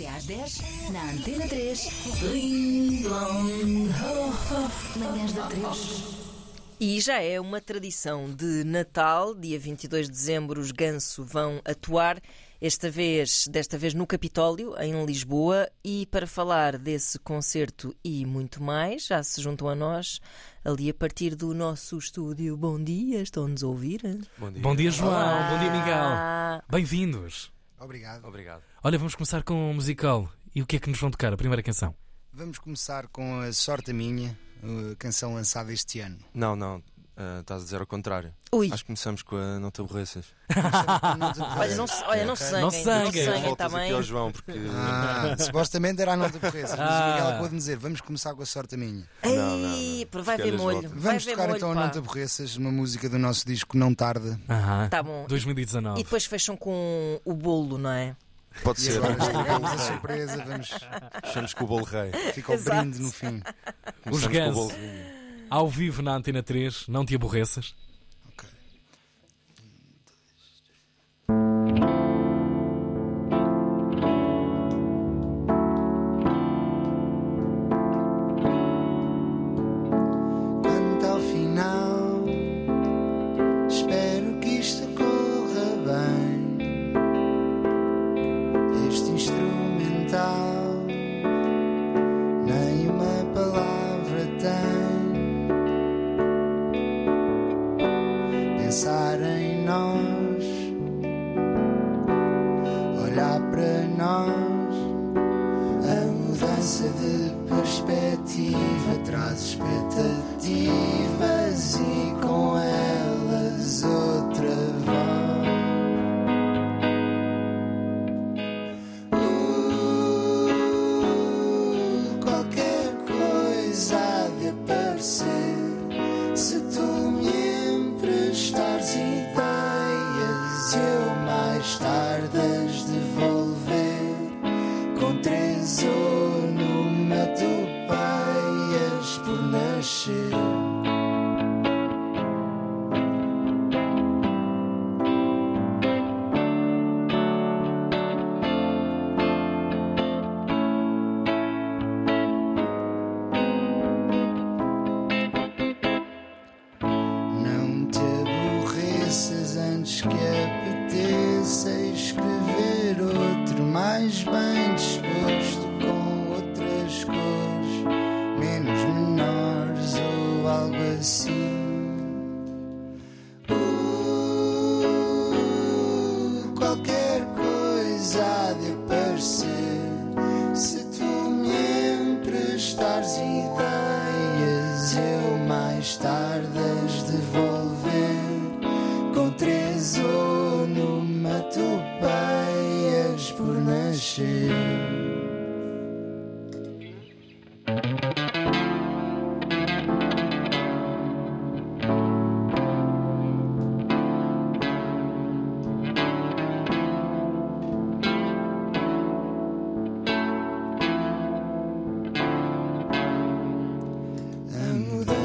Até às 10, na Antena 3. Ring Long Ho Ho. Manhãs da 3. E já é uma tradição de Natal, dia 22 de dezembro, os Ganso vão atuar, esta vez, desta vez no Capitólio, em Lisboa, e para falar desse concerto e muito mais, já se juntam a nós, ali a partir do nosso estúdio. Bom dia, estão-nos a ouvir? Bom dia. Bom dia, João. Olá. Bom dia, Miguel. Bem-vindos. Obrigado. Obrigado. Olha, vamos começar com um musical. E o que é que nos vão tocar? A primeira canção. Vamos começar com a Sorte a Minha, a canção lançada este ano. Não, não. Ah, estás a dizer ao contrário. Ui, Acho que começamos com a Não Te Aborreças. olha, não, se- olha, não Ok. sanguem, Não não sanguem. sanguem, Voltas está aqui bem? ao João, porque. Ah, supostamente era a nota porreza, mas Ah. o Miguel acabou de dizer: vamos começar com a Sorte a Minha. Ei, Não, não, não. vai ver molho. vai Vamos ver tocar molho, então a. Não Te Aborreças, uma música do nosso disco Não Tarda. Aham. Tá bom. 2019. E depois fecham com o bolo, não é? Pode E ser. agora a surpresa, vamos, Fechamos com o bolo rei. fica o Exato. brinde no fim. Os Começamos Ao vivo na Antena 3, não te aborreças.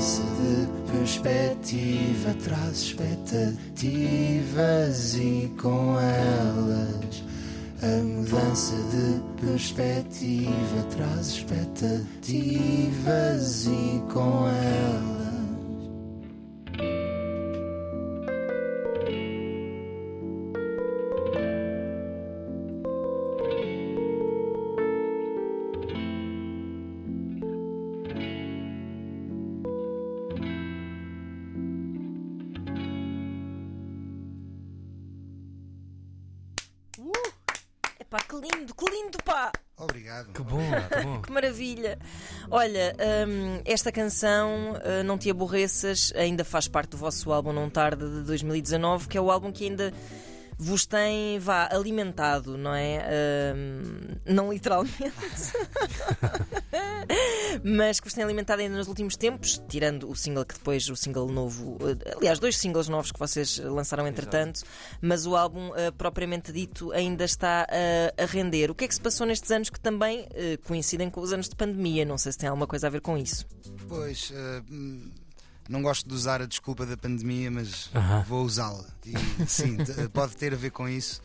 Mudança de perspectiva traz expectativas e com elas a mudança de perspectiva. Traz expectativas e com elas lindo, que lindo, pá! Obrigado. Que bom, que bom. Que maravilha! Olha, hum, esta canção, uh, Não Te Aborreças, ainda faz parte do vosso álbum Não Tarde de 2019, que é o álbum que ainda vos tem, vá, alimentado, não é? Hum, não literalmente. mas que vos tem alimentado ainda nos últimos tempos, tirando o single que depois, o single novo, eh, aliás, dois singles novos que vocês lançaram entretanto, mas o álbum eh, propriamente dito ainda está eh, a render. O que é que se passou nestes anos que também eh, coincidem com os anos de pandemia? Não sei se tem alguma coisa a ver com isso. Pois, eh, hum, não gosto de usar a desculpa da pandemia, mas Aham. vou usá-la. E sim, pode ter a ver com isso.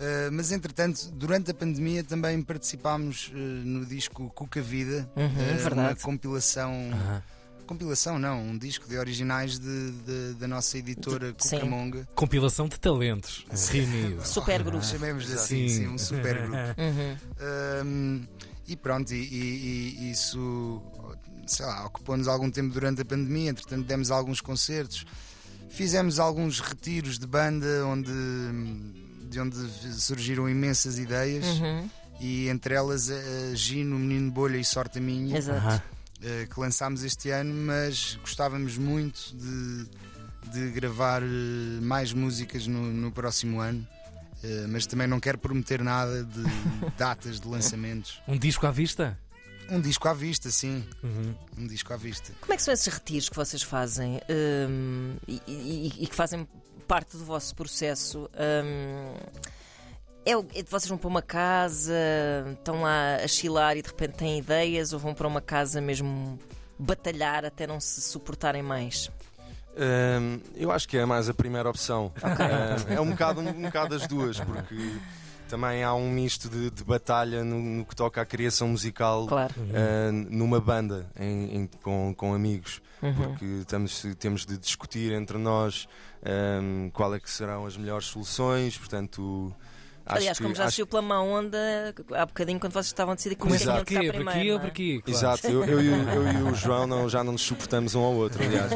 Uh, mas entretanto, durante a pandemia também participámos uh, no disco Cuca Vida, Uhum, uh, uma compilação. Aham. Compilação não, um disco de originais de, de- da nossa editora Sim. Cucamonga. Compilação de talentos reunidos. Super grupo. Chamemos assim, sim, um super grupo. Uhum. Um, e pronto, e, e- e isso sei lá, ocupou-nos algum tempo durante a pandemia, entretanto demos alguns concertos, fizemos alguns retiros de banda onde, de onde surgiram imensas ideias Uhum. e entre elas a Gino, Menino Bolha e Sorte a Minha, Exato. Eh, que lançámos este ano, mas gostávamos muito de, de gravar eh, mais músicas no, no próximo ano. Eh, mas também não quero prometer nada de datas de lançamentos. Um disco à vista? Um disco à vista, sim. Uhum. Um disco à vista. Como é que são esses retiros que vocês fazem hum, e, e- e que fazem parte do vosso processo? Hum, é, é vocês vão para uma casa, estão lá a chilar e de repente têm ideias, ou vão para uma casa mesmo batalhar até não se suportarem mais? Hum, eu acho que é mais a primeira opção. Hum, é um bocado, um, bocado as duas, porque também há um misto de, de batalha no, no que toca à criação musical Claro. hum, numa banda em- em- com, com amigos. Uhum. Porque estamos, temos de discutir entre nós hum, qual é que serão as melhores soluções, portanto. Aliás, que, como já saiu pela má onda há bocadinho quando vocês estavam a decidir como é que iam Por primeiro. aqui ou é? por aqui? Claro. Exato, eu, eu, e o- eu e o João não- já não nos suportamos um ao outro, aliás.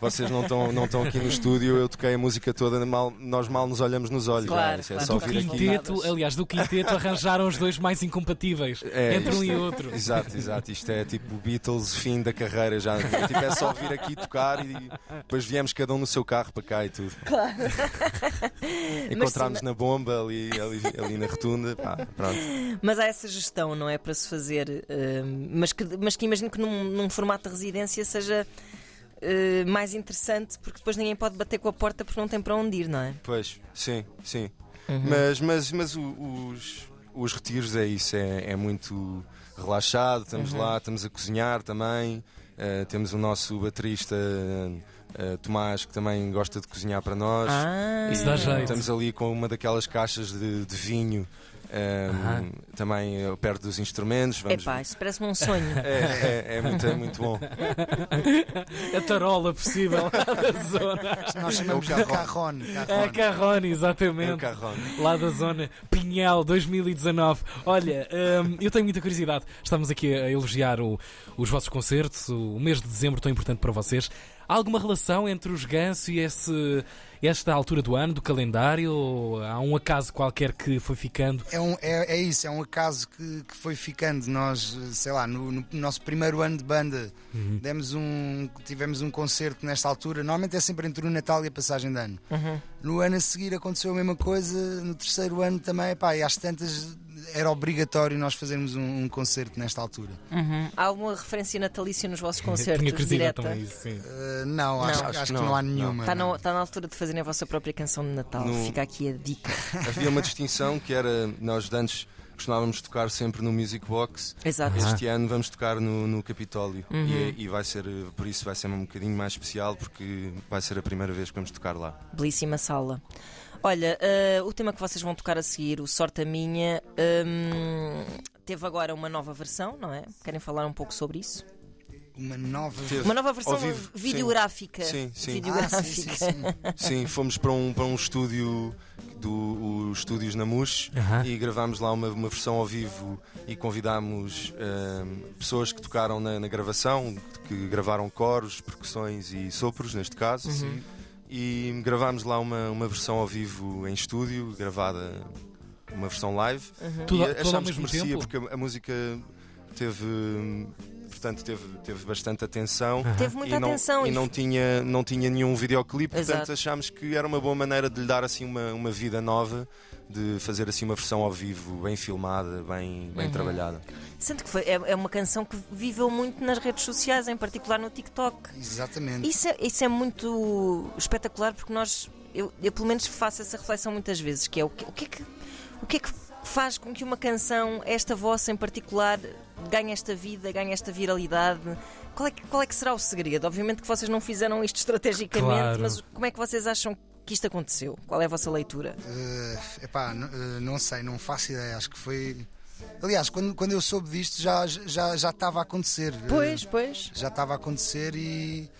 Vocês não estão não estão aqui no estúdio, eu toquei a música toda, mal- nós mal nos olhamos nos olhos. Claro, Isso é claro. só vir aqui. quinteto, aliás, do quinteto arranjaram os dois mais incompatíveis É, entre um e outro. Exato, exato. Isto é tipo Beatles, fim da carreira já. Tipo, é só vir aqui tocar e depois viemos cada um no seu carro para cá e tudo. Claro. Encontramos na bomba ali, ali, ali na rotunda. Pá, pronto. Mas há essa gestão, não é? Para se fazer. hum, mas, que, mas que imagino que num, num formato de residência seja hum, mais interessante, porque depois ninguém pode bater com a porta porque não tem para onde ir, não é? Pois, sim, sim. Uhum. Mas, mas, mas os, os retiros é isso, é, é muito relaxado, estamos Uhum. lá, estamos a cozinhar também. eh, temos o nosso baterista eh, Tomás que também gosta de cozinhar para nós. Ah, Isso dá jeito. Estamos ali com uma daquelas caixas de, de vinho eh, Aham. também eh, perto dos instrumentos. Vamos... Epá, isso parece-me um sonho. É, é, é muito, é muito bom. A tarola possível da zona. Nós chamamos de É. É a carron. Carrone, É o exatamente. carrão. Lá da zona Pinhal 2019. Olha, hum, eu tenho muita curiosidade. Estamos aqui a elogiar o- os vossos concertos, o mês de dezembro tão importante para vocês. Há alguma relação entre os Ganso e esse, esta altura do ano, do calendário? Ou há um acaso qualquer que foi ficando? É, um, é, é isso, é um acaso que, que foi ficando. Nós, sei lá, no, no nosso primeiro ano de banda, Uhum. demos um, tivemos um concerto nesta altura. Normalmente é sempre entre o Natal e a passagem de ano. Uhum. No ano a seguir aconteceu a mesma coisa, no terceiro ano também, pá, e às tantas era obrigatório nós fazermos um, um concerto nesta altura. Uhum. Há alguma referência natalícia nos vossos concertos? Tinha direta? também, isso, sim. Uh, não, acho, Não. acho, Acho que que não, há não, nenhuma. Está na, está na altura de fazerem a vossa própria canção de Natal. No- Fica aqui a dica. Havia uma distinção que era nós de antes costumávamos tocar sempre no Music Box. Exato. Este ano vamos tocar no, no Capitólio Uhum. e, é- e vai ser, por isso vai ser um bocadinho mais especial porque vai ser a primeira vez que vamos tocar lá. Belíssima sala. Olha, eh, o tema que vocês vão tocar a seguir, o Sorte a Minha, hum, teve agora uma nova versão, não é? Querem falar um pouco sobre isso? Uma nova. Teve. Uma nova versão Ao vivo, videográfica. Sim, sim. Ah, Videográfica. sim, sim, sim. Sim, fomos para um, para um estúdio do os estúdios na MUS Aham. e gravámos lá uma, uma versão ao vivo e convidámos ehm, pessoas que tocaram na, na gravação, que gravaram coros, percussões e sopros, neste caso. Uhum. E gravámos lá uma, uma versão ao vivo em estúdio, gravada uma versão live. Uhum. Tudo- e tudo achámos que merecia, tempo? porque a, a música teve. Portanto, teve, teve bastante atenção. Teve muita e não, atenção e não tinha, não tinha nenhum videoclipe, portanto Exato. achámos que era uma boa maneira de lhe dar assim uma, uma vida nova, de fazer assim uma versão ao vivo, bem filmada, bem, bem Uhum. trabalhada. Sendo que foi, é, é uma canção que viveu muito nas redes sociais, em particular no TikTok. Exatamente. Isso é, isso é muito espetacular porque nós, eu, eu pelo menos faço essa reflexão muitas vezes, que é o que, o que é que o que é que faz com que uma canção, esta vossa em particular, ganhe esta vida, ganhe esta viralidade? Qual é, que, qual é que será o segredo? Obviamente que vocês não fizeram isto estrategicamente, Claro. mas como é que vocês acham que isto aconteceu? Qual é a vossa leitura? Uh, epá, uh, não sei, não faço ideia. Acho que foi. Aliás, quando, quando eu soube disto já já já estava a acontecer. Uh, Pois, pois. já estava a acontecer e.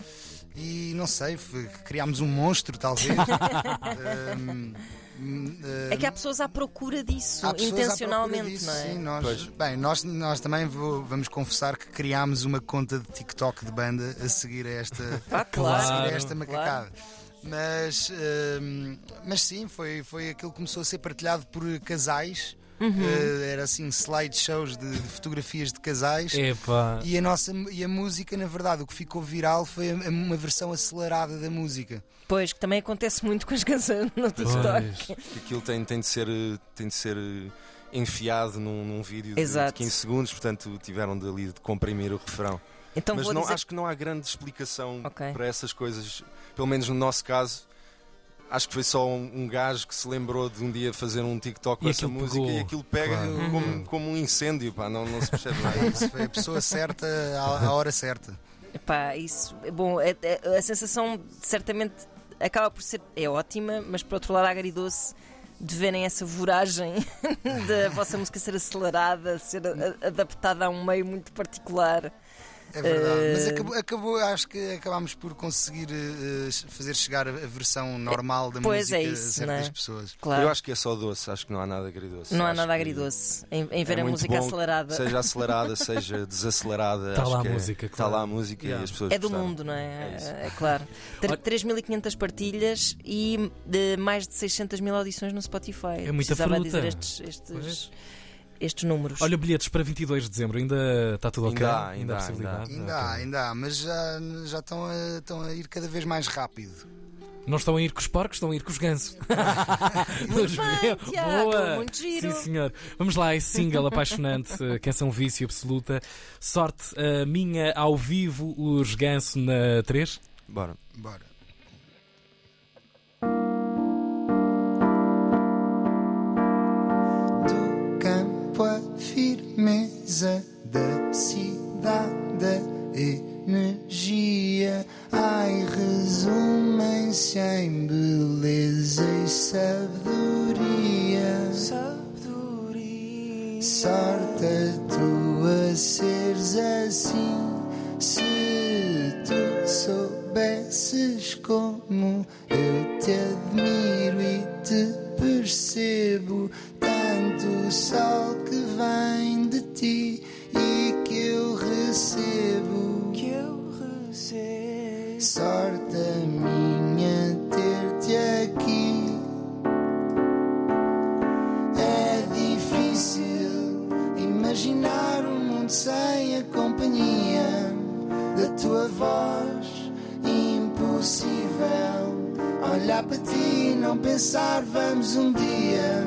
E não sei, criámos um monstro, talvez. Um, hum, É que há pessoas à procura disso, Há pessoas à intencionalmente, procura disso, não é? Sim, nós, Pois. bem, nós, nós também vou- vamos confessar que criámos uma conta de TikTok de banda a seguir a esta, Ah, a claro. seguir a Claro, esta macacada. Mas, hum, mas sim, foi, foi aquilo que começou a ser partilhado por casais. Uhum. Eh, era assim, slideshows de, de fotografias de casais. Epá. E a, nossa, e a música, na verdade, o que ficou viral foi a- uma versão acelerada da música. Pois, que também acontece muito com as canções no TikTok. Aquilo tem, tem de ser, tem de ser eh, enfiado num, num vídeo de, de Exato. 15 segundos, portanto tiveram de ali de comprimir o refrão. Então Mas vou não, dizer. acho que não há grande explicação Ok. para essas coisas, pelo menos no nosso caso. Acho que foi só um, um gajo que se lembrou de um dia fazer um TikTok com E essa música pegou. e aquilo pega Claro. Uhum. como, como um incêndio, pá, não, não se percebe nada. É isso, foi a pessoa certa à, à hora certa. Epá, isso. Bom, é- é- a sensação certamente acaba por ser. é ótima, mas por outro lado, agridoce de verem essa voragem da vossa música ser acelerada, ser a- adaptada a um meio muito particular. É verdade. Eh, Mas acabou, acabou, acho que acabámos por conseguir eh, fazer chegar a, versão normal da Pois música é isso, a certas é? pessoas. Claro. Eu acho que é só doce, acho que não há nada agridoce. não há Acho nada que agridoce em, em ver é a música bom, acelerada. Seja acelerada, seja desacelerada. Tá acho lá a que é- música, Tá claro. lá a música Yeah. e as pessoas É do gostaram. mundo, não é? É. É, claro. Ter Olha- 3.500 partilhas e de mais de 600 mil audições no Spotify. É muita Precisava fruta. dizer estes, estes, estes números. Olha, bilhetes para 22 de dezembro, ainda está tudo ok? Ainda há, ainda há há, possibilidade? Ainda há, ainda há, mas já, já estão, a, estão a ir cada vez mais rápido. Não estão a ir com os porcos, estão a ir com os gansos. Muito bem, Tiago, Boa! muito giro. Sim, senhor. Vamos lá, esse single apaixonante, eh, Canção Vício Absoluta. Sorte a minha ao vivo, os ganso na 3. Bora. Bora. Firmeza da cidade, a energia, ai, resumem-se em beleza e sabedoria. Sorte a tua seres assim, se tu soubesses como olhar para ti e não pensar, vamos um dia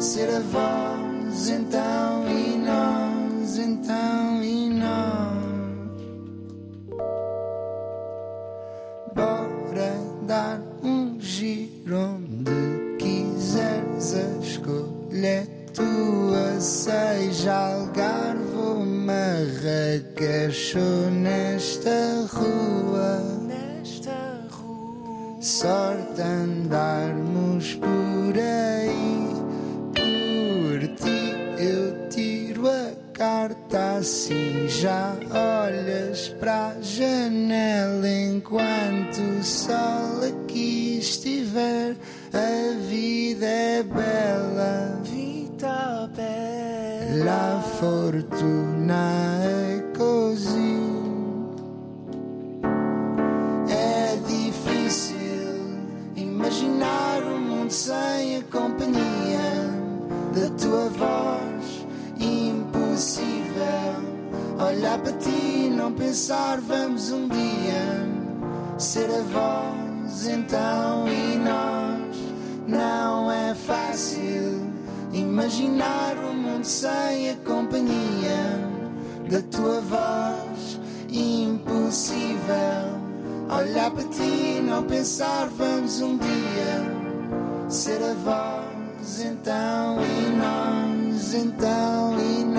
ser a voz, então e nós, então e nós. Bora dar um giro onde quiseres a escolha é tua, seja Algarve ou Marrakech ou nesta rua. Sorte andarmos por aí, por ti eu tiro a carta assim. Já olhas para a janela enquanto o sol aqui estiver. A vida é bela. Vida bela. A fortuna companhia da tua voz. Impossível olhar para ti não pensar, vamos um dia ser a voz, então e nós. Não é fácil imaginar um mundo sem a companhia da tua voz. Impossível olhar para ti não pensar, vamos um dia ser a voz, então e nós, então e nós.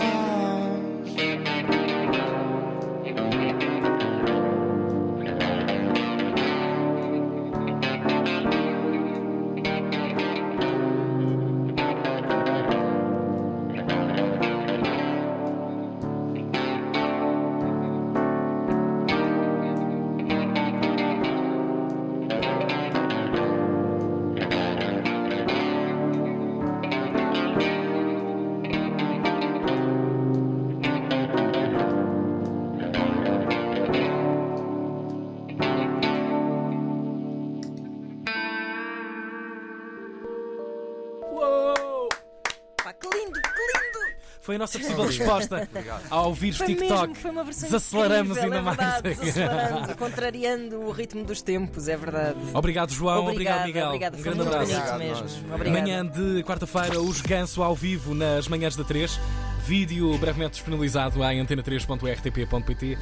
Foi a nossa possível resposta ao vírus Foi TikTok. mesmo, foi uma versão Desaceleramos incrível, ainda é verdade, mais. Desacelerando, contrariando o ritmo dos tempos, é verdade. Obrigado, João. Obrigado, Miguel. Obrigado, um grande abraço. Obrigado, mesmo. Obrigado. Manhã de quarta-feira, os Ganso ao vivo nas manhãs da 3. Vídeo brevemente disponibilizado em antena3.rtp.pt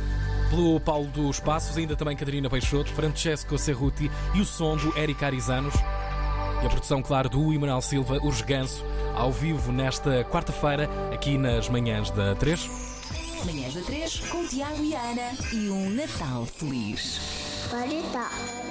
pelo Paulo dos Passos, ainda também Catarina Peixoto, Francesco Cerruti e o som do Eric Arizanos. E a produção, claro, do Emanuel Silva, os Ganso, ao vivo nesta quarta-feira, aqui nas manhãs da 3. Manhãs da 3 com Tiago e Ana e um Natal feliz. Dar.